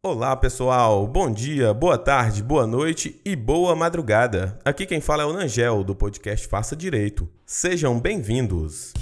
Olá pessoal, bom dia, boa tarde, boa noite e boa madrugada. Aqui quem fala é o Nangel do podcast Faça Direito. Sejam bem-vindos.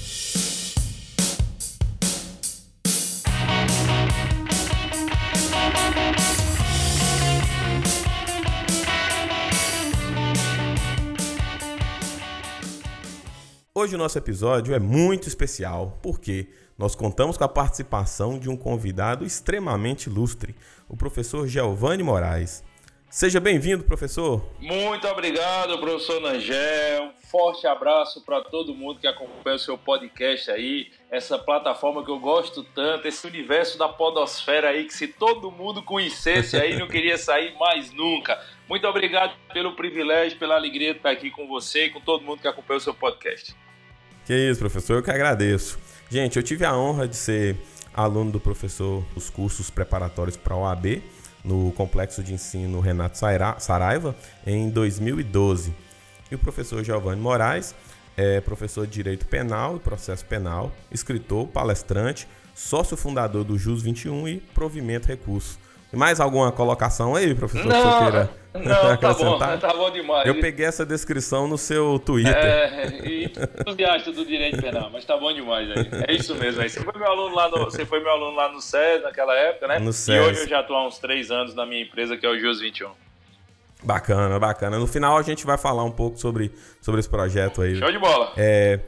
Hoje o nosso episódio é muito especial, porque nós contamos com a participação de um convidado extremamente ilustre, o professor Giovanni Moraes. Seja bem-vindo, professor. Muito obrigado, professor Nangel. Forte abraço para todo mundo que acompanha o seu podcast aí, essa plataforma que eu gosto tanto, esse universo da podosfera aí que se todo mundo conhecesse aí não queria sair mais nunca. Muito obrigado pelo privilégio, pela alegria de estar aqui com você e com todo mundo que acompanha o seu podcast. Que isso, professor, eu que agradeço. Gente, eu tive a honra de ser aluno do professor dos cursos preparatórios para a OAB no Complexo de Ensino Renato Saraiva em 2012. E o professor Giovanni Moraes é professor de Direito Penal e Processo Penal, escritor, palestrante, sócio fundador do JUS 21 e Provimento Recurso. Mais alguma colocação aí, professor? Não, queira não tá bom, tá bom demais. Eu peguei essa descrição no seu Twitter. É, e entusiasta do direito penal, mas tá bom demais aí. É isso mesmo. Aí. Você foi meu aluno lá no, você foi meu aluno lá no SES naquela época, né? No SES. E hoje eu já tô há uns três anos na minha empresa, que é o JUS 21. Bacana, bacana. No final a gente vai falar um pouco sobre, sobre esse projeto aí. Show de bola. É,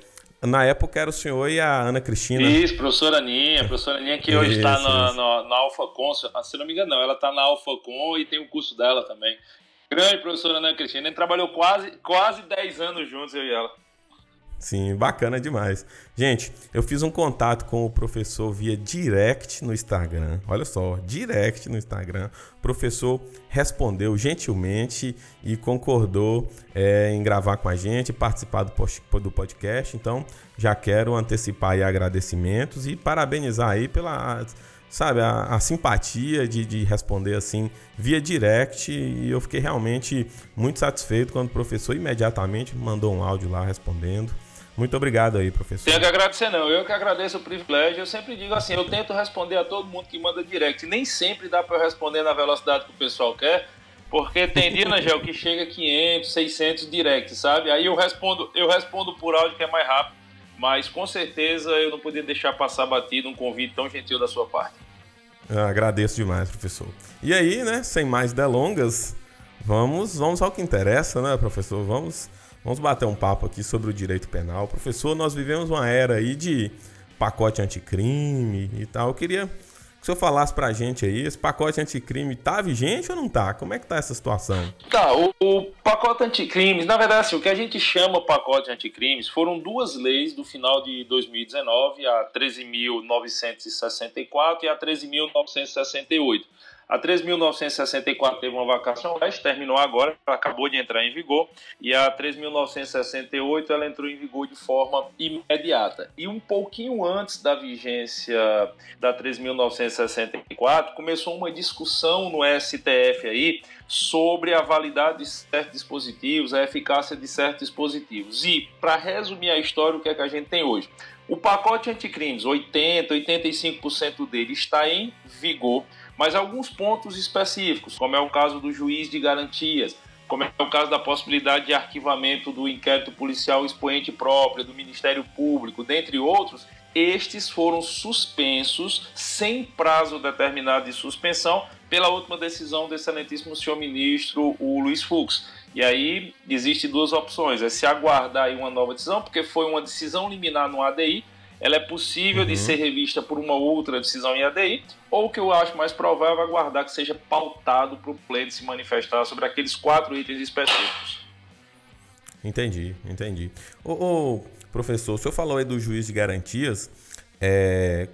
na época era o senhor e a Ana Cristina. Isso, professora Aninha, professora Aninha que hoje está na, na, na AlphaCon, se não me engano não, ela está na AlphaCon e tem o curso dela também. Grande professora Ana Cristina, a gente trabalhou quase, quase 10 anos juntos, eu e ela. Sim, bacana demais. Gente, eu fiz um contato com o professor via direct no Instagram. Olha só, direct no Instagram. O professor respondeu gentilmente e concordou é, em gravar com a gente, participar do, podcast. Então, já quero antecipar aí agradecimentos e parabenizar aí pela sabe, a, a simpatia de, de, responder assim via direct e eu fiquei realmente muito satisfeito quando o professor imediatamente mandou um áudio lá respondendo. Muito obrigado aí, professor. Tenho que agradecer, não. Eu que agradeço o privilégio. Eu sempre digo assim: eu tento responder a todo mundo que manda direct. Nem sempre dá para eu responder na velocidade que o pessoal quer, porque tem dia, Nagel, que chega 500, 600 direct, sabe? Aí eu respondo, eu respondo por áudio que é mais rápido. Mas com certeza eu não podia deixar passar batido um convite tão gentil da sua parte. Eu agradeço demais, professor. E aí, né, sem mais delongas, vamos, vamos ao que interessa, né, professor? Vamos Vamos bater um papo aqui sobre o direito penal. Professor, nós vivemos uma era aí de pacote anticrime e tal. Eu queria que o senhor falasse pra gente aí, esse pacote anticrime tá vigente ou não tá? Como é que tá essa situação? Tá, o, o pacote anticrimes, na verdade, assim, o que a gente chama pacote anticrimes foram duas leis do final de 2019, a 13.964 e a 13.968. A 3.964 teve uma vacação leste, terminou agora, acabou de entrar em vigor, e a 3.968 ela entrou em vigor de forma imediata. E um pouquinho antes da vigência da 3.964, começou uma discussão no STF aí sobre a validade de certos dispositivos, a eficácia de certos dispositivos. E, para resumir a história, o que é que a gente tem hoje? O pacote anticrimes, 80, 85% dele está em vigor mas alguns pontos específicos, como é o caso do juiz de garantias, como é o caso da possibilidade de arquivamento do inquérito policial expoente próprio, do Ministério Público, dentre outros, estes foram suspensos sem prazo determinado de suspensão pela última decisão do excelentíssimo senhor ministro, o Luiz Fux. E aí existe duas opções, é se aguardar uma nova decisão, porque foi uma decisão liminar no ADI, ela é possível uhum. de ser revista por uma outra decisão em ADI, ou o que eu acho mais provável é aguardar que seja pautado para o pleno se manifestar sobre aqueles quatro itens específicos. Entendi, entendi. Ô, ô professor, o senhor falou aí do juiz de garantias. É,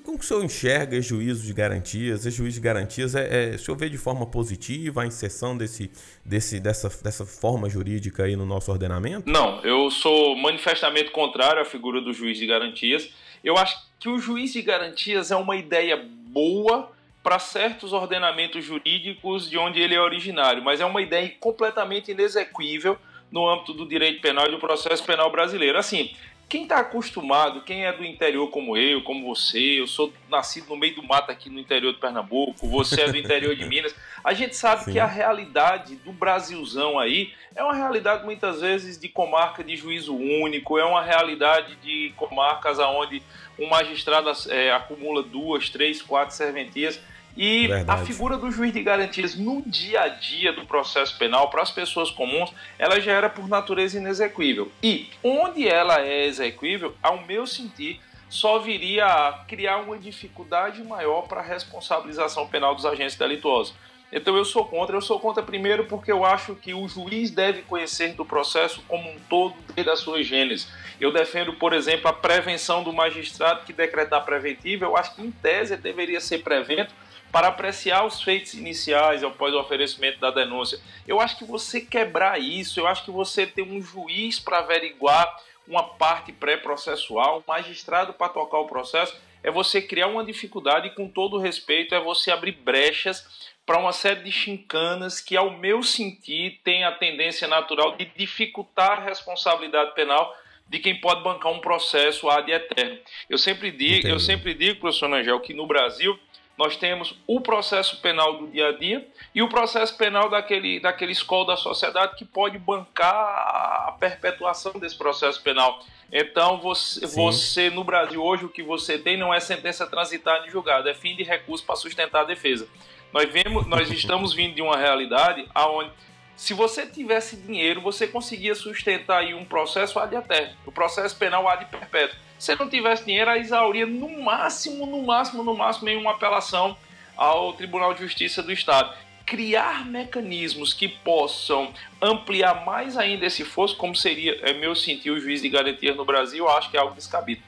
como que o senhor enxerga esse juízo de garantias? Esse juízo de garantias, é, é, o senhor vê de forma positiva a inserção desse, desse, dessa, dessa forma jurídica aí no nosso ordenamento? Não, eu sou manifestamente contrário à figura do juiz de garantias. Eu acho que o juiz de garantias é uma ideia boa para certos ordenamentos jurídicos de onde ele é originário, mas é uma ideia completamente inexequível no âmbito do direito penal e do processo penal brasileiro. Assim, quem está acostumado, quem é do interior como eu, como você, eu sou nascido no meio do mato aqui no interior de Pernambuco, você é do interior de Minas, a gente sabe Sim. que a realidade do Brasilzão aí é uma realidade muitas vezes de comarca de juízo único, é uma realidade de comarcas onde um magistrado é, acumula duas, três, quatro serventias. E Verdade. a figura do juiz de garantias no dia a dia do processo penal, para as pessoas comuns, ela já era por natureza inexequível. E onde ela é exequível, ao meu sentir, só viria a criar uma dificuldade maior para a responsabilização penal dos agentes delituosos. Então eu sou contra. Eu sou contra primeiro porque eu acho que o juiz deve conhecer do processo como um todo desde a sua gênese. Eu defendo, por exemplo, a prevenção do magistrado que decretar preventivo. Eu acho que em tese deveria ser prevento para apreciar os feitos iniciais após o oferecimento da denúncia. Eu acho que você quebrar isso, eu acho que você ter um juiz para averiguar uma parte pré-processual, um magistrado para tocar o processo, é você criar uma dificuldade e, com todo respeito, é você abrir brechas para uma série de chincanas que, ao meu sentir, tem a tendência natural de dificultar a responsabilidade penal de quem pode bancar um processo ad eterno. Eu sempre digo, eu sempre digo, professor Angel, que no Brasil nós temos o processo penal do dia a dia e o processo penal daquele, daquele escola da sociedade que pode bancar a perpetuação desse processo penal. Então, você, você no Brasil hoje, o que você tem não é sentença transitada em julgado, é fim de recurso para sustentar a defesa. Nós, vemos, nós estamos vindo de uma realidade onde, se você tivesse dinheiro, você conseguia sustentar aí um processo ad eterno, o processo penal ad perpétuo se não tivesse dinheiro, a exauria no máximo, no máximo, no máximo em uma apelação ao Tribunal de Justiça do Estado. Criar mecanismos que possam ampliar mais ainda esse fosso, como seria, é meu sentir, o juiz de garantia no Brasil, acho que é algo descabido.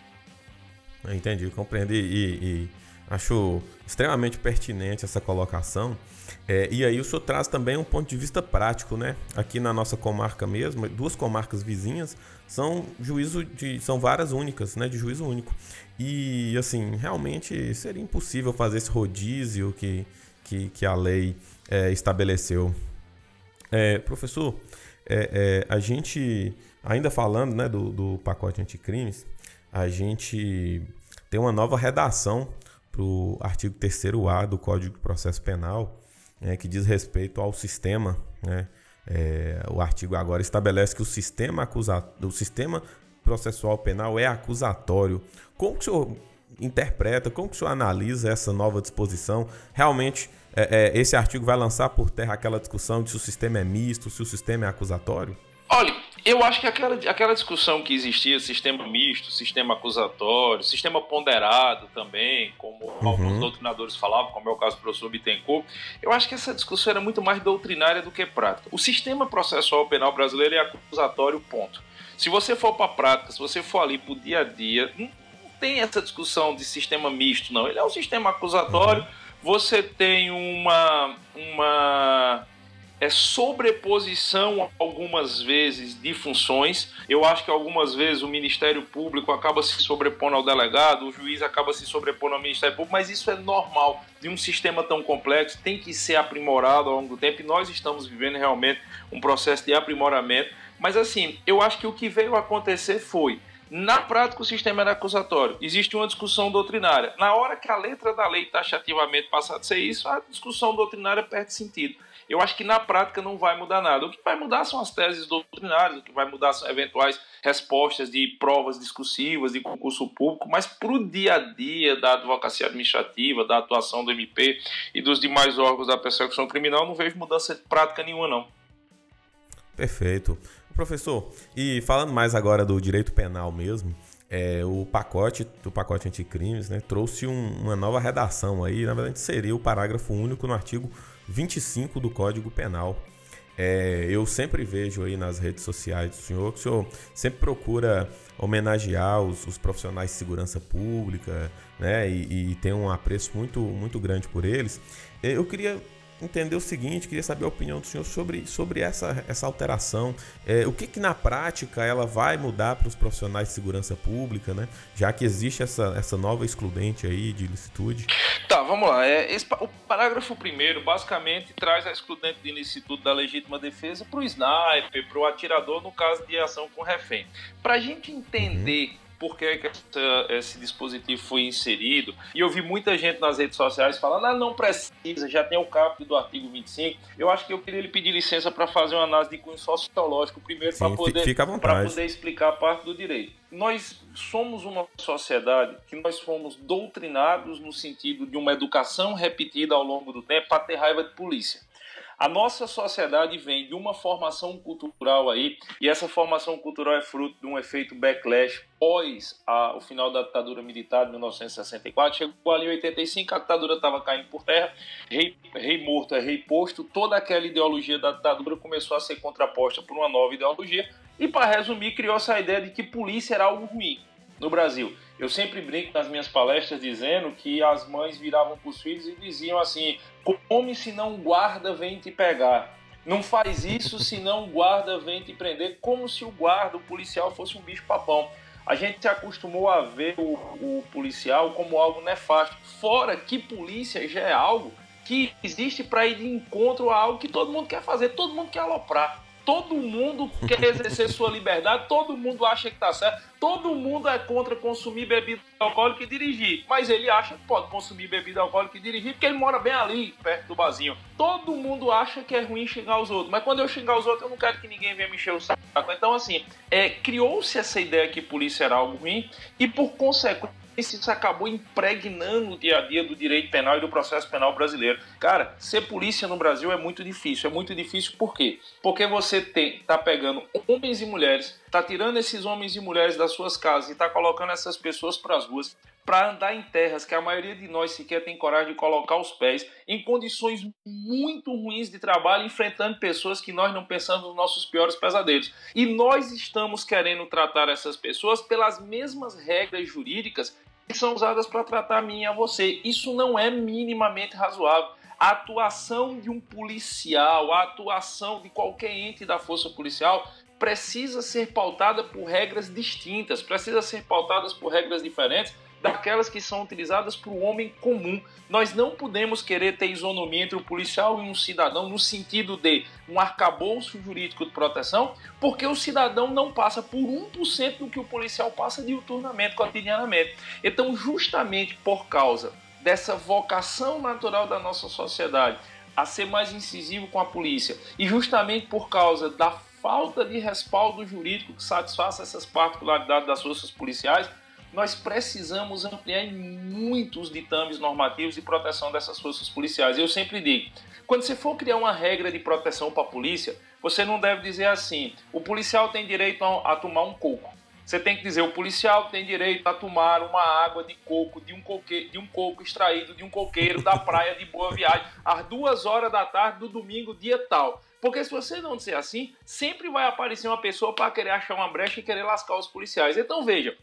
Entendi, compreendi e, e acho extremamente pertinente essa colocação. É, e aí o senhor traz também um ponto de vista prático, né? Aqui na nossa comarca mesmo, duas comarcas vizinhas são juízo de são varas únicas, né? De juízo único. E assim, realmente seria impossível fazer esse rodízio que, que, que a lei é, estabeleceu. É, professor, é, é a gente, ainda falando né, do, do pacote anticrimes, a gente tem uma nova redação para o artigo 3A do Código de Processo Penal, né, que diz respeito ao sistema. Né, é, o artigo agora estabelece que o sistema, acusa, o sistema processual penal é acusatório. Como que o senhor interpreta, como que o senhor analisa essa nova disposição? Realmente, é, é, esse artigo vai lançar por terra aquela discussão de se o sistema é misto, se o sistema é acusatório? Olha, eu acho que aquela, aquela discussão que existia, sistema misto, sistema acusatório, sistema ponderado também, como uhum. alguns doutrinadores falavam, como é o caso do professor Bittencourt, eu acho que essa discussão era muito mais doutrinária do que prática. O sistema processual penal brasileiro é acusatório, ponto. Se você for para a prática, se você for ali para o dia a dia, não, tem essa discussão de sistema misto, não. Ele é um sistema acusatório, uhum. você tem uma. uma é sobreposição algumas vezes de funções. Eu acho que algumas vezes o Ministério Público acaba se sobrepondo ao delegado, o juiz acaba se sobrepondo ao Ministério Público, mas isso é normal de um sistema tão complexo, tem que ser aprimorado ao longo do tempo e nós estamos vivendo realmente um processo de aprimoramento. Mas assim, eu acho que o que veio acontecer foi na prática, o sistema era acusatório. Existe uma discussão doutrinária. Na hora que a letra da lei taxativamente passar a ser isso, a discussão doutrinária perde sentido eu acho que na prática não vai mudar nada. O que vai mudar são as teses doutrinárias, o que vai mudar são eventuais respostas de provas discursivas, de concurso público, mas para o dia a dia da advocacia administrativa, da atuação do MP e dos demais órgãos da persecução criminal, não vejo mudança prática nenhuma, não. Perfeito. Professor, e falando mais agora do direito penal mesmo, é, o pacote do pacote anticrimes né, trouxe um, uma nova redação aí, na verdade seria o parágrafo único no artigo 25 do Código Penal. É, eu sempre vejo aí nas redes sociais do senhor que o senhor sempre procura homenagear os, os profissionais de segurança pública, né? E, e, tem um apreço muito, muito grande por eles. Eu queria entender o seguinte, queria saber a opinião do senhor sobre, sobre essa, essa alteração. É, o que, que na prática ela vai mudar para os profissionais de segurança pública, né? Já que existe essa, essa nova excludente aí de ilicitude. Tá, vamos lá. É, esse, o parágrafo primeiro basicamente traz a excludente de ilicitude da legítima defesa para o sniper, para o atirador no caso de ação com refém. Para a gente entender uhum por que, que essa, esse dispositivo foi inserido. E eu vi muita gente nas redes sociais falando: ah, não precisa, já tem o caput do artigo 25. Eu acho que eu queria lhe pedir licença para fazer uma análise de cunho sociológico primeiro, para poder, poder explicar a parte do direito. Nós somos uma sociedade que nós fomos doutrinados no sentido de uma educação repetida ao longo do tempo para ter raiva de polícia. A nossa sociedade vem de uma formação cultural aí, e essa formação cultural é fruto de um efeito backlash pós a, o final da ditadura militar de 1964. Chegou ali em 85, a ditadura estava caindo por terra, rei, rei morto é rei posto, toda aquela ideologia da ditadura começou a ser contraposta por uma nova ideologia, e para resumir, criou essa ideia de que polícia era algo ruim no Brasil. Eu sempre brinco nas minhas palestras dizendo que as mães viravam para os filhos e diziam assim: come se não guarda vem te pegar. Não faz isso se não guarda vem te prender, como se o guarda, o policial, fosse um bicho papão. A gente se acostumou a ver o, o policial como algo nefasto. Fora que polícia já é algo que existe para ir de encontro a algo que todo mundo quer fazer, todo mundo quer aloprar. Todo mundo quer exercer sua liberdade, todo mundo acha que está certo, todo mundo é contra consumir bebida alcoólica e dirigir. Mas ele acha que pode consumir bebida alcoólica e dirigir porque ele mora bem ali, perto do barzinho. Todo mundo acha que é ruim xingar os outros. Mas quando eu xingar os outros, eu não quero que ninguém venha me encher o saco. Então, assim, é, criou-se essa ideia que polícia era algo ruim e, por consequência, isso acabou impregnando o dia a dia do direito penal e do processo penal brasileiro. Cara, ser polícia no Brasil é muito difícil. É muito difícil por quê? Porque você tem, tá pegando homens e mulheres, tá tirando esses homens e mulheres das suas casas e tá colocando essas pessoas para as ruas para andar em terras que a maioria de nós sequer tem coragem de colocar os pés, em condições muito ruins de trabalho, enfrentando pessoas que nós não pensamos nos nossos piores pesadelos. E nós estamos querendo tratar essas pessoas pelas mesmas regras jurídicas que são usadas para tratar a mim e a você. Isso não é minimamente razoável. A atuação de um policial, a atuação de qualquer ente da força policial precisa ser pautada por regras distintas, precisa ser pautada por regras diferentes daquelas que são utilizadas para o homem comum. Nós não podemos querer ter isonomia entre o policial e um cidadão no sentido de um arcabouço jurídico de proteção, porque o cidadão não passa por 1% do que o policial passa diuturnamente, cotidianamente. Então, justamente por causa dessa vocação natural da nossa sociedade a ser mais incisivo com a polícia e justamente por causa da falta de respaldo jurídico que satisfaça essas particularidades das forças policiais, nós precisamos ampliar em muitos ditames normativos de proteção dessas forças policiais. Eu sempre digo, quando você for criar uma regra de proteção para a polícia, você não deve dizer assim: o policial tem direito a, a tomar um coco. Você tem que dizer: o policial tem direito a tomar uma água de coco, de um, coque, de um coco extraído de um coqueiro da praia de Boa Viagem, às duas horas da tarde do domingo, dia tal. Porque se você não disser assim, sempre vai aparecer uma pessoa para querer achar uma brecha e querer lascar os policiais. Então veja,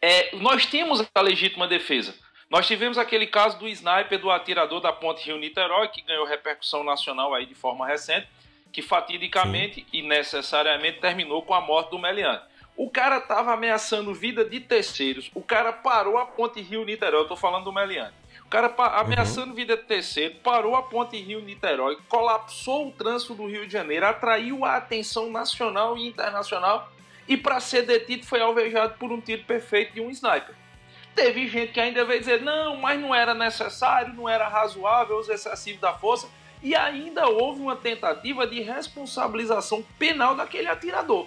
é, nós temos a legítima defesa. Nós tivemos aquele caso do sniper do atirador da Ponte Rio Niterói, que ganhou repercussão nacional aí de forma recente, que fatidicamente Sim. e necessariamente terminou com a morte do Meliante. O cara estava ameaçando vida de terceiros. O cara parou a Ponte Rio Niterói. Eu estou falando do Meliante. O cara ameaçando uhum. vida de terceiro, parou a Ponte Rio Niterói, colapsou o trânsito do Rio de Janeiro, atraiu a atenção nacional e internacional e para ser detido foi alvejado por um tiro perfeito de um sniper. Teve gente que ainda veio dizer, não, mas não era necessário, não era razoável, uso excessivo da força, e ainda houve uma tentativa de responsabilização penal daquele atirador.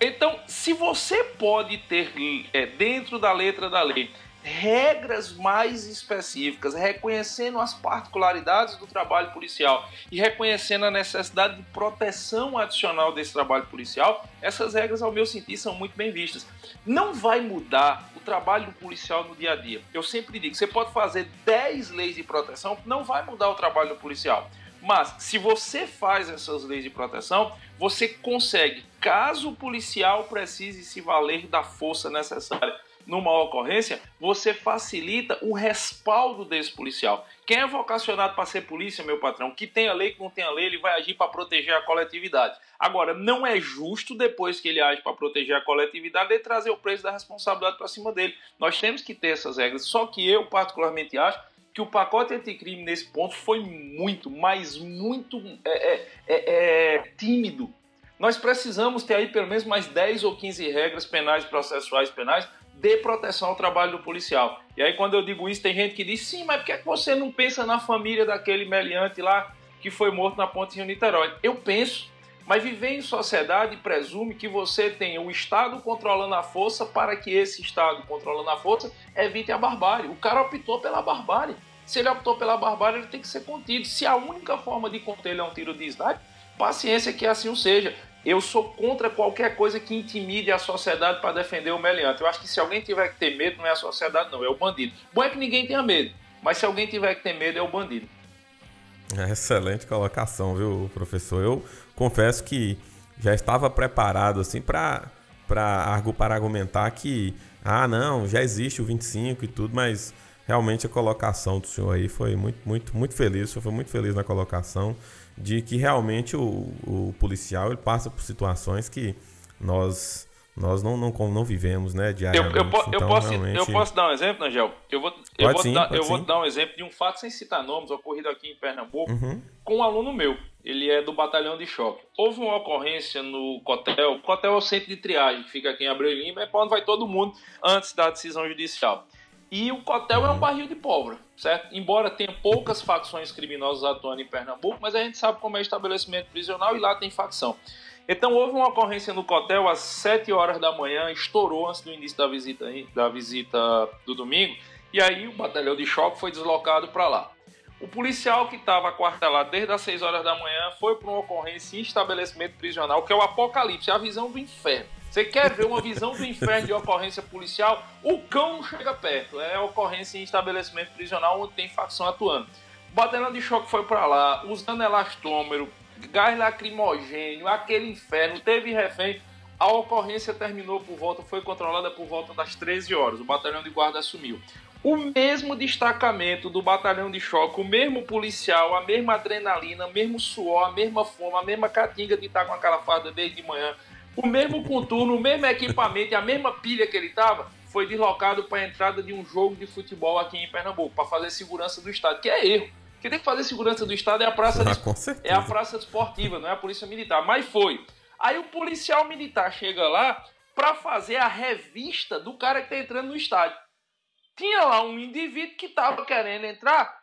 Então, se você pode ter é, dentro da letra da lei regras mais específicas, reconhecendo as particularidades do trabalho policial e reconhecendo a necessidade de proteção adicional desse trabalho policial, essas regras, ao meu sentir, são muito bem vistas. Não vai mudar o trabalho do policial no dia a dia. Eu sempre digo, você pode fazer 10 leis de proteção, não vai mudar o trabalho do policial. Mas se você faz essas leis de proteção, você consegue, caso o policial precise se valer da força necessária numa ocorrência, você facilita o respaldo desse policial. Quem é vocacionado para ser polícia, meu patrão, que tem a lei, que não tem a lei, ele vai agir para proteger a coletividade. Agora, não é justo, depois que ele age para proteger a coletividade, ele trazer o preço da responsabilidade para cima dele. Nós temos que ter essas regras. Só que eu, particularmente, acho que o pacote anticrime nesse ponto foi muito, mas muito é, é, é, é tímido. Nós precisamos ter aí pelo menos mais 10 ou 15 regras penais, processuais penais de proteção ao trabalho do policial. E aí, quando eu digo isso, tem gente que diz: sim, mas por que, é que você não pensa na família daquele meliante lá que foi morto na Ponte Rio Niterói? Eu penso, mas viver em sociedade presume que você tenha o Estado controlando a força para que esse Estado controlando a força evite a barbárie. O cara optou pela barbárie. Se ele optou pela barbárie, ele tem que ser contido. Se a única forma de conter ele é um tiro de sniper, paciência que assim seja. Eu sou contra qualquer coisa que intimide a sociedade para defender o meliante. Eu acho que se alguém tiver que ter medo, não é a sociedade, não, é o bandido. Bom é que ninguém tenha medo, mas se alguém tiver que ter medo, é o bandido. É excelente colocação, viu, professor? Eu confesso que já estava preparado assim para para argumentar que ah, não, já existe o 25 e tudo, mas realmente a colocação do senhor aí foi muito, muito, muito feliz. O senhor foi muito feliz na colocação de que realmente o, o policial ele passa por situações que nós nós não, não, não vivemos, né, diariamente. Eu, eu, então, eu, posso, realmente... eu posso dar um exemplo, Angel? Eu vou, eu vou, sim, dar, eu vou dar um exemplo de um fato sem citar nomes, ocorrido aqui em Pernambuco, uhum. com um aluno meu. Ele é do batalhão de choque. Houve uma ocorrência no Cotel. O Cotel é o centro de triagem, que fica aqui em Abreu Lima, é para onde vai todo mundo antes da decisão judicial. E o Cotel é um barril de pólvora, certo? Embora tenha poucas facções criminosas atuando em Pernambuco, mas a gente sabe como é estabelecimento prisional e lá tem facção. Então houve uma ocorrência no Cotel às 7 horas da manhã, estourou antes do início da visita, da visita do domingo, e aí o batalhão de choque foi deslocado para lá. O policial que estava quartelado desde as 6 horas da manhã foi para uma ocorrência em estabelecimento prisional, que é o apocalipse, a visão do inferno. Você quer ver uma visão do inferno de ocorrência policial? O cão não chega perto. É ocorrência em estabelecimento prisional onde tem facção atuando. Batalhão de choque foi para lá, usando elastômero, gás lacrimogênio, aquele inferno, teve refém. A ocorrência terminou por volta, foi controlada por volta das 13 horas. O batalhão de guarda assumiu. O mesmo destacamento do batalhão de choque, o mesmo policial, a mesma adrenalina, o mesmo suor, a mesma fome, a mesma catinga de estar com aquela farda desde de manhã, o mesmo contorno, o mesmo equipamento e a mesma pilha que ele estava foi deslocado para a entrada de um jogo de futebol aqui em Pernambuco, para fazer segurança do Estado, que é erro. Quem tem que fazer segurança do Estado é a praça, ah, é a praça esportiva, não é a polícia militar. Mas foi. Aí o policial militar chega lá para fazer a revista do cara que está entrando no estádio. Tinha lá um indivíduo que estava querendo entrar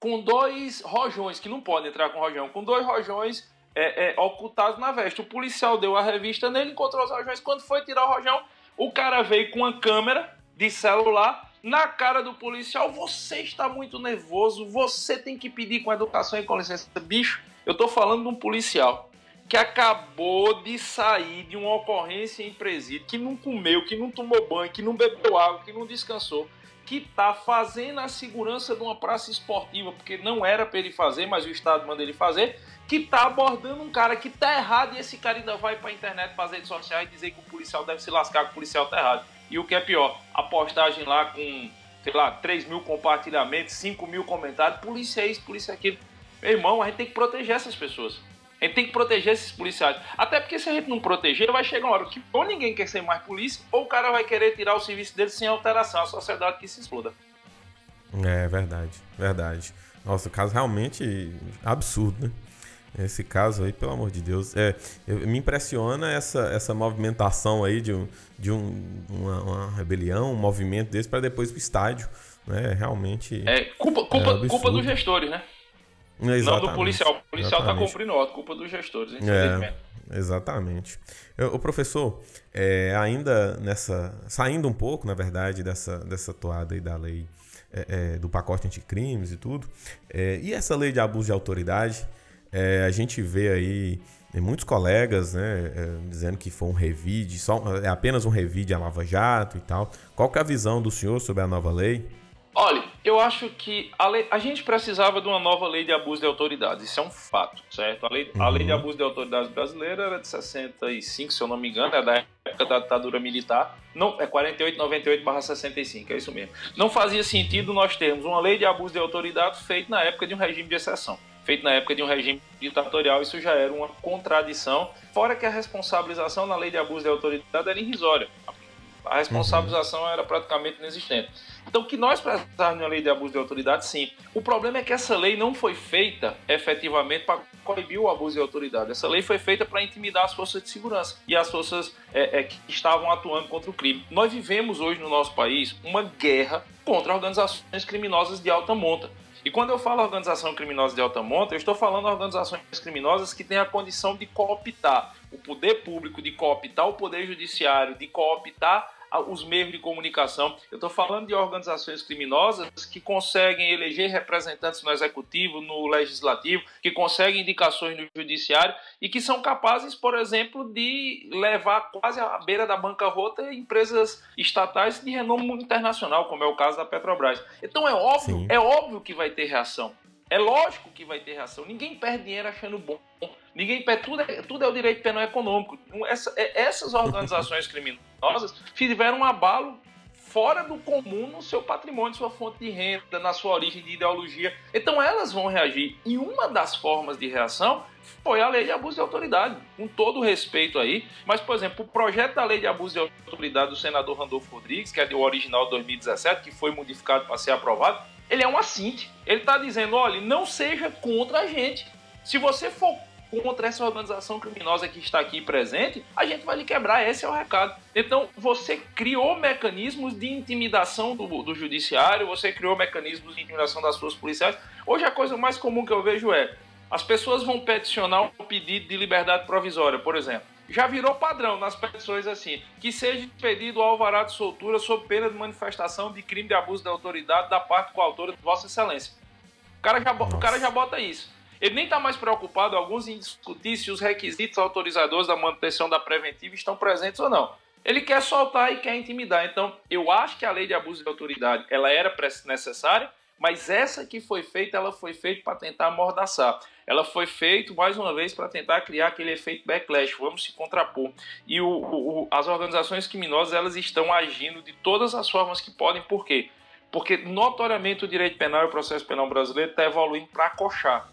com dois rojões, que não pode entrar com rojão, com dois rojões é, é, ocultados na veste. O policial deu a revista nele, encontrou os rojões. Quando foi tirar o rojão, o cara veio com uma câmera de celular na cara do policial. Você está muito nervoso, você tem que pedir com educação e com licença. Bicho, eu tô falando de um policial que acabou de sair de uma ocorrência em presídio, que não comeu, que não tomou banho, que não bebeu água, que não descansou que está fazendo a segurança de uma praça esportiva, porque não era para ele fazer, mas o Estado manda ele fazer, que está abordando um cara que está errado e esse cara ainda vai para a internet, fazer redes sociais e dizer que o policial deve se lascar, que o policial está errado. E o que é pior, a postagem lá com, sei lá, 3 mil compartilhamentos, 5 mil comentários, polícia é isso, polícia é aquilo. Meu irmão, a gente tem que proteger essas pessoas. A gente tem que proteger esses policiais. Até porque se a gente não proteger, vai chegar uma hora que ou ninguém quer ser mais polícia, ou o cara vai querer tirar o serviço dele sem alteração. A sociedade que se exploda. É verdade, verdade. Nossa, o caso realmente absurdo, né? Esse caso aí, pelo amor de Deus. É, eu, me impressiona essa, essa movimentação aí de, um, de um, uma, uma rebelião, um movimento desse para depois pro estádio. Né? Realmente. É culpa, culpa, é culpa dos gestores, né? Exatamente. Não do policial. O policial está cumprindo a culpa dos gestores, infelizmente. É, exatamente. O professor, é, ainda nessa. Saindo um pouco, na verdade, dessa, dessa toada aí da lei é, é do pacote anticrimes e tudo. É, e essa lei de abuso de autoridade, é, a gente vê aí muitos colegas né, dizendo que foi um revide, só, é apenas um revide a Lava Jato e tal. Qual que é a visão do senhor sobre a nova lei? Olha, eu acho que a, lei, a, gente precisava de uma nova lei de abuso de autoridade, isso é um fato, certo? A lei, a lei de uhum. abuso de autoridade brasileira era de 65, se eu não me engano, é da época da ditadura militar. Não, é 48, 98 barra 65, é isso mesmo. Não fazia sentido nós termos uma lei de abuso de autoridade feita na época de um regime de exceção. Feito na época de um regime ditatorial, isso já era uma contradição. Fora que a responsabilização na lei de abuso de autoridade era irrisória. A responsabilização uhum. era praticamente inexistente. Então, que nós precisávamos de uma lei de abuso de autoridade, sim. O problema é que essa lei não foi feita efetivamente para coibir o abuso de autoridade. Essa lei foi feita para intimidar as forças de segurança e as forças é, é, que estavam atuando contra o crime. Nós vivemos hoje no nosso país uma guerra contra organizações criminosas de alta monta. E quando eu falo organização criminosa de alta monta, eu estou falando organizações criminosas que têm a condição de cooptar. O poder público, de cooptar o poder judiciário, de cooptar os meios de comunicação. Eu estou falando de organizações criminosas que conseguem eleger representantes no executivo, no legislativo, que conseguem indicações no judiciário e que são capazes, por exemplo, de levar quase à beira da bancarrota empresas estatais de renome internacional, como é o caso da Petrobras. Então é óbvio, Sim. é óbvio que vai ter reação. É lógico que vai ter reação. Ninguém perde dinheiro achando bom. Ninguém perde. Tudo é, tudo é o direito penal econômico. Essa, é, essas organizações criminosas tiveram um abalo fora do comum no seu patrimônio, sua fonte de renda, na sua origem de ideologia. Então elas vão reagir. E uma das formas de reação foi a lei de abuso de autoridade, com todo respeito aí. Mas, por exemplo, o projeto da lei de abuso de autoridade do senador Randolfo Rodrigues, que é o original de 2017, que foi modificado para ser aprovado, ele é um assinte. Ele está dizendo: olha, não seja contra a gente. Se você for contra essa organização criminosa que está aqui presente, a gente vai lhe quebrar. Esse é o recado. Então, você criou mecanismos de intimidação do, do judiciário, você criou mecanismos de intimidação das suas policiais. Hoje, a coisa mais comum que eu vejo é as pessoas vão peticionar um pedido de liberdade provisória, por exemplo já virou padrão nas petições assim, que seja pedido o alvará de soltura sob pena de manifestação de crime de abuso da autoridade da parte coautora de Vossa Excelência. O cara já, o cara já bota isso. Ele nem está mais preocupado, alguns, em discutir se os requisitos autorizadores da manutenção da preventiva estão presentes ou não. Ele quer soltar e quer intimidar. Então, eu acho que a lei de abuso de autoridade ela era necessária, mas essa que foi feita, ela foi feita para tentar amordaçar. Ela foi feita, mais uma vez, para tentar criar aquele efeito backlash, vamos se contrapor. E o, o, as organizações criminosas, elas estão agindo de todas as formas que podem, por quê? Porque, notoriamente, o direito penal e o processo penal brasileiro está evoluindo para acochar.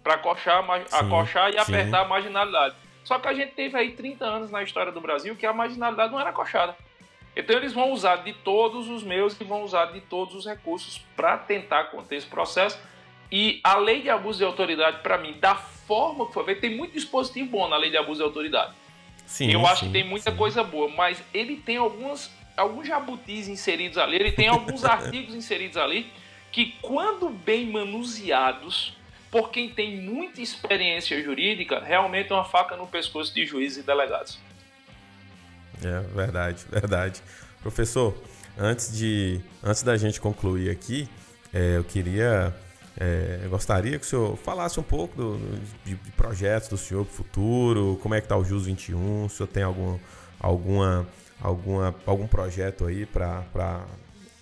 Para acochar, acochar e sim. apertar a marginalidade. Só que a gente teve aí 30 anos na história do Brasil que a marginalidade não era acochada. Então eles vão usar de todos os meios e vão usar de todos os recursos para tentar conter esse processo. E a lei de abuso de autoridade, para mim, da forma que foi feita, tem muito dispositivo bom na lei de abuso de autoridade. Sim, Eu acho sim, que tem muita sim. coisa boa, mas ele tem algumas, alguns jabutis inseridos ali, ele tem alguns artigos inseridos ali que, quando bem manuseados, por quem tem muita experiência jurídica, realmente é uma faca no pescoço de juízes e delegados. É, verdade, verdade. Professor, antes, de, antes da gente concluir aqui, é, eu queria. É, eu gostaria que o senhor falasse um pouco do, de, de, projetos do senhor para o futuro, como é que está o JUS 21, se o senhor tem algum, alguma, alguma, algum projeto aí para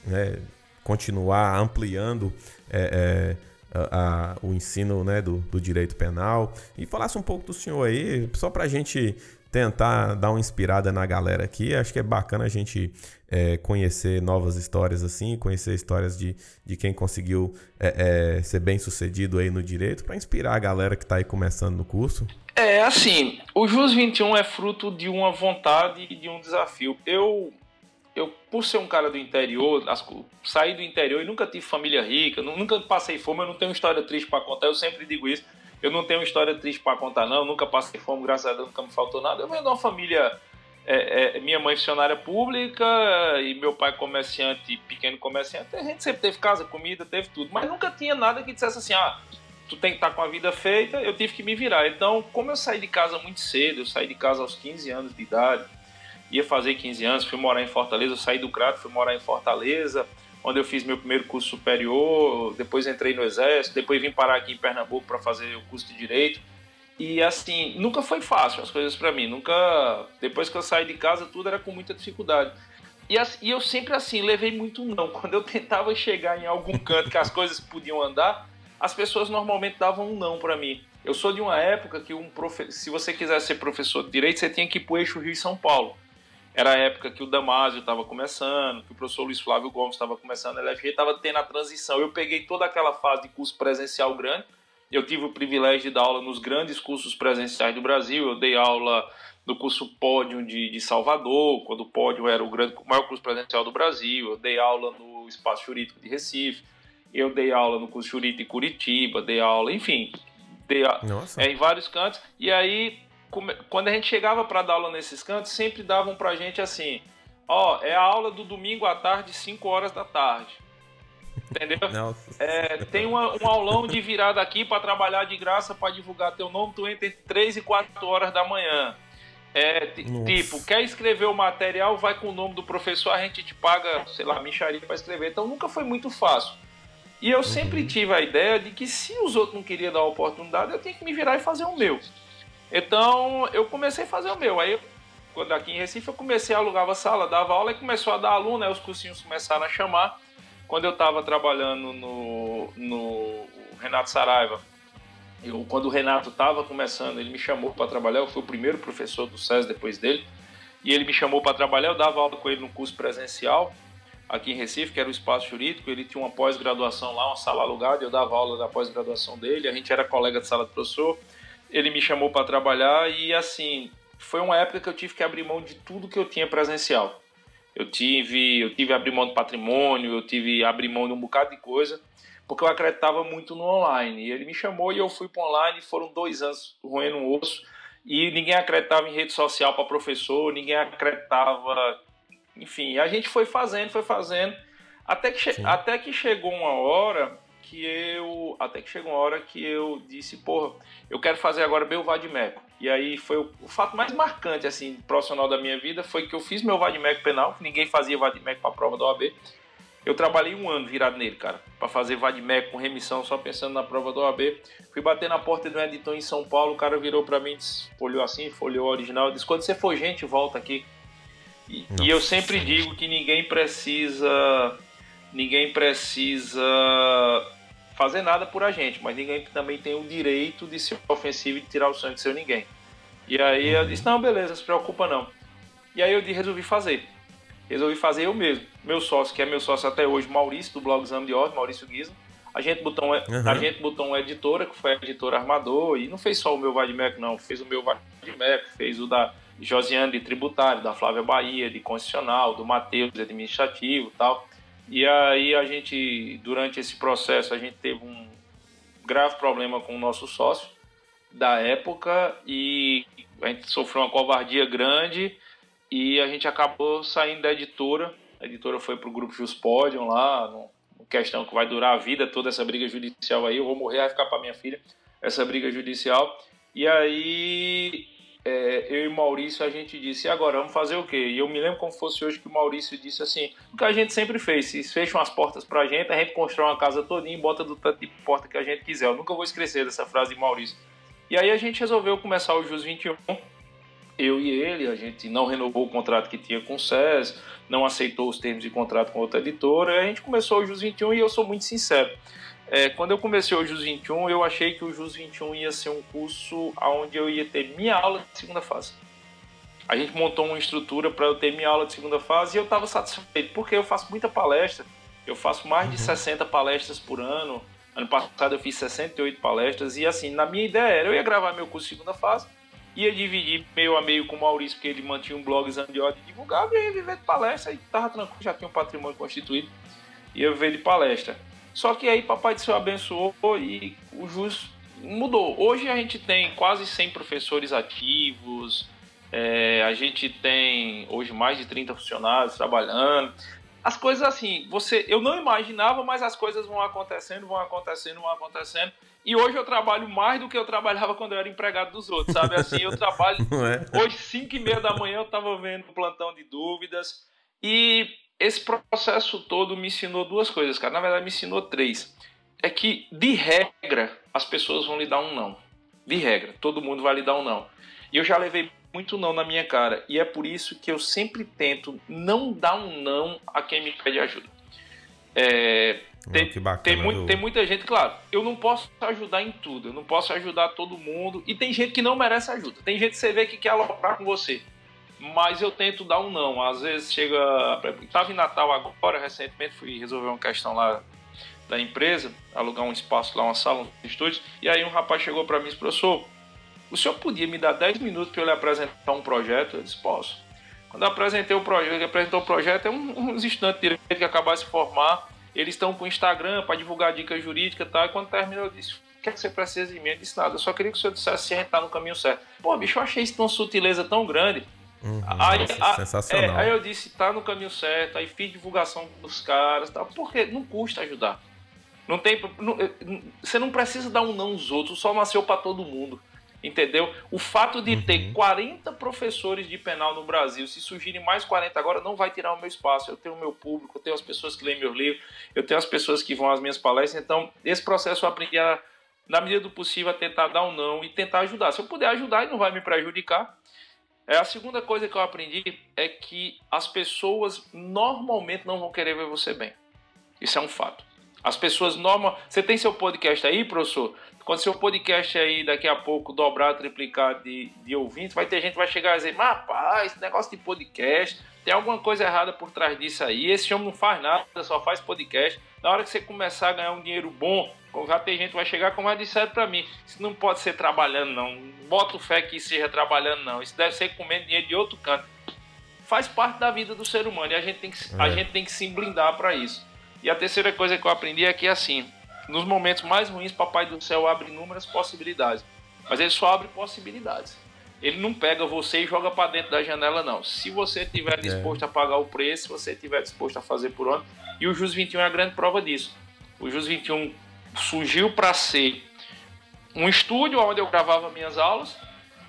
né, continuar ampliando é, é, a, a, o ensino né, do, do direito penal e falasse um pouco do senhor aí, só para a gente tentar dar uma inspirada na galera aqui. Acho que é bacana a gente é, conhecer novas histórias assim, conhecer histórias de, de quem conseguiu é, é, ser bem sucedido aí no direito, para inspirar a galera que está aí começando no curso. É, assim, o JUS 21 é fruto de uma vontade e de um desafio. Eu, eu por ser um cara do interior, saí do interior e nunca tive família rica, nunca passei fome, eu não tenho história triste para contar, eu sempre digo isso. Eu não tenho história triste para contar, não. nunca passei fome, graças a Deus, nunca me faltou nada. Eu venho de uma família. É, é, minha mãe funcionária pública e meu pai comerciante, pequeno comerciante. A gente sempre teve casa, comida, teve tudo. Mas nunca tinha nada que dissesse assim: ah, tu tem que estar tá com a vida feita. Eu tive que me virar. Então, como eu saí de casa muito cedo, eu saí de casa aos 15 anos de idade, ia fazer 15 anos, fui morar em Fortaleza. Eu saí do Crato, fui morar em Fortaleza onde eu fiz meu primeiro curso superior, depois entrei no Exército, depois vim parar aqui em Pernambuco para fazer o curso de Direito. E assim, nunca foi fácil as coisas para mim, nunca. Depois que eu saí de casa, tudo era com muita dificuldade. E, e eu sempre assim, levei muito não. Quando eu tentava chegar em algum canto que as coisas podiam andar, as pessoas normalmente davam um não para mim. Eu sou de uma época que um profe... se você quisesse ser professor de direito, você tinha que ir pro eixo Rio e São Paulo. Era a época que o Damásio estava começando, que o professor Luiz Flávio Gomes estava começando, a LFG estava tendo a transição. Eu peguei toda aquela fase de curso presencial grande. Eu tive o privilégio de dar aula nos grandes cursos presenciais do Brasil. Eu dei aula no curso Pódio de, de Salvador, quando o Pódio era o, grande, o maior curso presencial do Brasil. Eu dei aula no Espaço Jurídico de Recife. Eu dei aula no curso Jurídico de Curitiba. Dei aula, enfim, dei a, é, em vários cantos. E aí quando a gente chegava para dar aula nesses cantos, sempre davam para a gente assim: ó, é a aula do domingo à tarde, 5 horas da tarde. Entendeu? É, tem uma, um aulão de virada aqui para trabalhar de graça para divulgar teu nome, tu entra entre 3 e 4 horas da manhã. É, tipo, quer escrever o material, vai com o nome do professor, a gente te paga, sei lá, micharia para escrever. Então nunca foi muito fácil. E eu sempre uhum. tive a ideia de que se os outros não queriam dar a oportunidade, eu tinha que me virar e fazer o meu. Então eu comecei a fazer o meu. Aí, quando aqui em Recife, eu comecei a alugava sala, dava aula e começou a dar aluno, aí os cursinhos começaram a chamar. Quando eu estava trabalhando no, no Renato Saraiva, eu, quando o Renato estava começando, ele me chamou para trabalhar. Eu fui o primeiro professor do SES depois dele. E ele me chamou para trabalhar. Eu dava aula com ele no curso presencial aqui em Recife, que era o espaço jurídico. Ele tinha uma pós-graduação lá, uma sala alugada. Eu dava aula da pós-graduação dele. A gente era colega de sala de professor ele me chamou para trabalhar e assim foi uma época que eu tive que abrir mão de tudo que eu tinha presencial. Eu tive, eu tive abrir mão do patrimônio, eu tive abrir mão de um bocado de coisa, porque eu acreditava muito no online. E ele me chamou e eu fui para online. Foram dois anos roendo um osso e ninguém acreditava em rede social para professor, ninguém acreditava, enfim. A gente foi fazendo, foi fazendo, até que, até que chegou uma hora que eu. Até que chegou uma hora que eu disse, porra, eu quero fazer agora meu Vadimeco. E aí foi o, o, fato mais marcante, assim, profissional da minha vida, foi que eu fiz meu Vadimeco penal, que ninguém fazia Vadimeco para a prova da OAB. Eu trabalhei um ano virado nele, cara, para fazer Vadimeco com remissão, só pensando na prova da OAB. Fui bater na porta de um editor em São Paulo, o cara virou para mim, disse, folhou assim, folhou original, disse: quando você for gente, volta aqui. E, e eu sempre digo que ninguém precisa. Ninguém precisa fazer nada por a gente, mas ninguém também tem o direito de ser ofensivo e de tirar o sangue de seu ninguém. E aí eu disse, não, beleza, se preocupa não. E aí eu resolvi fazer. Resolvi fazer eu mesmo. Meu sócio, que é meu sócio até hoje, Maurício, do blog Exame de Ordem, Maurício Guisa. A gente botou, um, uhum. a gente botou uma editora, que foi a editora Armador, e não fez só o meu Vadimec, não. Fez o meu Vadimec, fez o da Josiane de Tributário, da Flávia Bahia, de Constitucional, do Matheus, de Administrativo e tal. E aí a gente, durante esse processo, a gente teve um grave problema com o nosso sócio da época e a gente sofreu uma covardia grande e a gente acabou saindo da editora. A editora foi para o grupo Juspodium lá, no, questão que vai durar a vida toda essa briga judicial aí. Eu vou morrer, vai ficar para minha filha essa briga judicial. E aí é, eu e Maurício, a gente disse, e agora, vamos fazer o quê? E eu me lembro como fosse hoje que o Maurício disse assim, o que a gente sempre fez, se fecham as portas pra gente, a gente constrói uma casa todinha e bota do tanto de porta que a gente quiser. Eu nunca vou esquecer dessa frase de Maurício. E aí a gente resolveu começar o JUS 21, eu e ele, a gente não renovou o contrato que tinha com o SES, não aceitou os termos de contrato com outra editora, a gente começou o JUS 21 e eu sou muito sincero, é, quando eu comecei o JUS 21, eu achei que o JUS 21 ia ser um curso onde eu ia ter minha aula de segunda fase. A gente montou uma estrutura para eu ter minha aula de segunda fase e eu estava satisfeito, porque eu faço muita palestra, eu faço mais de 60 uhum. palestras por ano. Ano passado eu fiz 68 palestras e assim, na minha ideia era eu ia gravar meu curso de segunda fase, ia dividir meio a meio com o Maurício, porque ele mantinha um blog de ordem divulgava e ia viver de palestra e tava tranquilo, já tinha um patrimônio constituído, ia viver de palestra. Só que aí Papai do Céu abençoou e o JUS mudou. Hoje a gente tem quase 100 professores ativos, é, a gente tem hoje mais de 30 funcionários trabalhando. As coisas assim, você, eu não imaginava, mas as coisas vão acontecendo, vão acontecendo, vão acontecendo. E hoje eu trabalho mais do que eu trabalhava quando eu era empregado dos outros, sabe? Assim, eu trabalho. É? Hoje, 5 e meia da manhã, eu estava vendo um plantão de dúvidas. E esse processo todo me ensinou duas coisas, cara. Na verdade, me ensinou três. É que, de regra, as pessoas vão lhe dar um não. De regra, todo mundo vai lhe dar um não. E eu já levei muito não na minha cara. E é por isso que eu sempre tento não dar um não a quem me pede ajuda. É, tem, bacana, tem, muito, tem, muita gente, claro, eu não posso ajudar em tudo, eu não posso ajudar todo mundo. E tem gente que não merece ajuda. Tem gente que você vê que quer aloprar com você. Mas eu tento dar um não. Às vezes chega. Estava em Natal agora, recentemente, fui resolver uma questão lá da empresa, alugar um espaço lá, uma sala, um estúdio. E aí um rapaz chegou para mim e disse, professor, o senhor podia me dar 10 minutos para eu lhe apresentar um projeto? Eu disse, posso. Quando eu apresentei o projeto, ele apresentou o projeto, é um, uns instantes de direito que acabaram de se formar eles estão com o Instagram para divulgar dicas jurídicas e tal. E quando terminou, eu disse: O que, é que você precisa de mim? Eu disse: Nada, eu só queria que o senhor dissesse se a gente tá no caminho certo. Pô, bicho, eu achei isso uma sutileza tão grande. Uhum, aí, nossa, a, sensacional. É, aí eu disse: Tá no caminho certo. Aí fiz divulgação dos caras tal. Porque não custa ajudar. Não tem, não, você não precisa dar um não aos outros, só nasceu para todo mundo. Entendeu? O fato de uhum. ter 40 professores de penal no Brasil, se surgirem mais 40 agora, não vai tirar o meu espaço. Eu tenho o meu público, eu tenho as pessoas que leem meu livro, eu tenho as pessoas que vão às minhas palestras. Então, esse processo eu aprendi a, na medida do possível, a tentar dar um não e tentar ajudar. Se eu puder ajudar, e não vai me prejudicar. É, a segunda coisa que eu aprendi é que as pessoas normalmente não vão querer ver você bem. Isso é um fato. As pessoas normal. Você tem seu podcast aí, professor? Quando seu podcast aí daqui a pouco dobrar, triplicar de, de ouvintes, vai ter gente que vai chegar e dizer: Mas rapaz, esse negócio de podcast, tem alguma coisa errada por trás disso aí. Esse homem não faz nada, só faz podcast. Na hora que você começar a ganhar um dinheiro bom, já tem gente que vai chegar, como já disseram para mim: Isso não pode ser trabalhando, não. Bota fé que seja trabalhando, não. Isso deve ser comendo dinheiro de outro canto. Faz parte da vida do ser humano e a gente tem que, é. a gente tem que se blindar para isso. E a terceira coisa que eu aprendi é que, assim, nos momentos mais ruins, Papai do Céu abre inúmeras possibilidades. Mas ele só abre possibilidades. Ele não pega você e joga para dentro da janela, não. Se você estiver é. disposto é. a pagar o preço, se você estiver disposto a fazer por onde. E o JUS 21 é a grande prova disso. O JUS 21 surgiu para ser um estúdio onde eu gravava minhas aulas.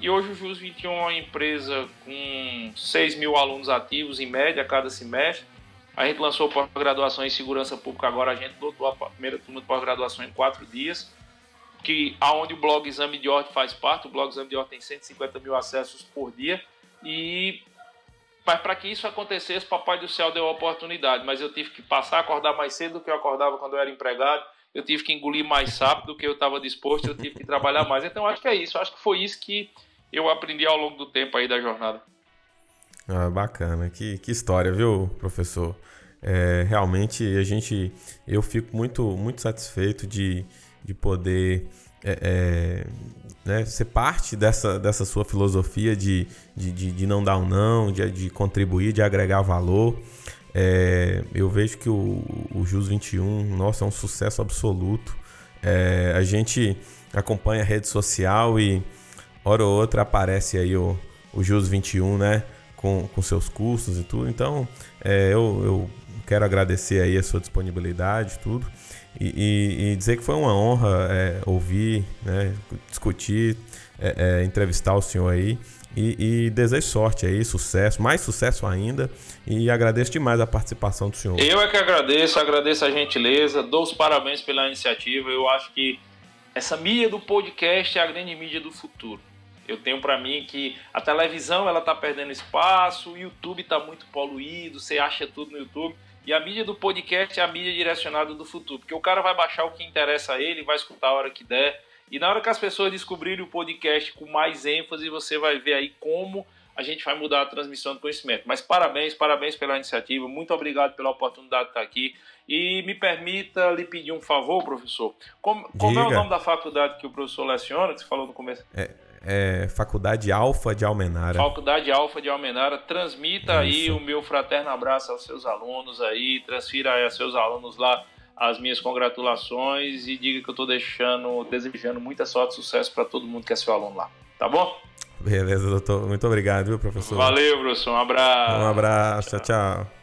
E hoje o JUS 21 é uma empresa com 6 mil alunos ativos em média a cada semestre a gente lançou pós-graduação em segurança pública, agora a gente lotou a primeira turma de pós-graduação em quatro dias, que aonde o blog Exame de Ordem faz parte, o blog Exame de Ordem tem 150 mil acessos por dia, e para que isso acontecesse, Papai do Céu deu a oportunidade, mas eu tive que passar a acordar mais cedo do que eu acordava quando eu era empregado, eu tive que engolir mais rápido do que eu estava disposto, eu tive que trabalhar mais. Então acho que é isso, acho que foi isso que eu aprendi ao longo do tempo aí da jornada. Ah, bacana, que, que história, viu, professor? É, realmente a gente, eu fico muito, muito satisfeito de, de poder é, é, né, ser parte dessa, dessa sua filosofia de, de, de, de não dar um não, de, de contribuir, de agregar valor. É, eu vejo que o, o JUS 21, nossa, é um sucesso absoluto. É, a gente acompanha a rede social e hora ou outra aparece aí o, o JUS 21, né? Com, com seus custos e tudo. Então, é, eu, eu quero agradecer aí a sua disponibilidade tudo. E, e, e, dizer que foi uma honra é, ouvir, né, discutir, é, é, entrevistar o senhor aí. E, e, desejo sorte aí, sucesso, mais sucesso ainda. E agradeço demais a participação do senhor. Eu é que agradeço, agradeço a gentileza, dou os parabéns pela iniciativa. Eu acho que essa mídia do podcast é a grande mídia do futuro. Eu tenho para mim que a televisão ela tá perdendo espaço, o YouTube está muito poluído, você acha tudo no YouTube. E a mídia do podcast é a mídia direcionada do futuro, porque o cara vai baixar o que interessa a ele, vai escutar a hora que der. E na hora que as pessoas descobrirem o podcast com mais ênfase, você vai ver aí como a gente vai mudar a transmissão do conhecimento. Mas parabéns, parabéns pela iniciativa, muito obrigado pela oportunidade de estar aqui. E me permita lhe pedir um favor, professor. Como, como é o nome da faculdade que o professor leciona, que você falou no começo? É, é, Faculdade Alfa de Almenara. Faculdade Alfa de Almenara, transmita aí o meu fraterno abraço aos seus alunos aí, transfira aí aos seus alunos lá as minhas congratulações e diga que eu estou deixando, desejando muita sorte e sucesso para todo mundo que é seu aluno lá. Tá bom? Beleza, doutor. Muito obrigado, viu, professor? Valeu, professor. Um abraço. Um abraço. tchau. tchau.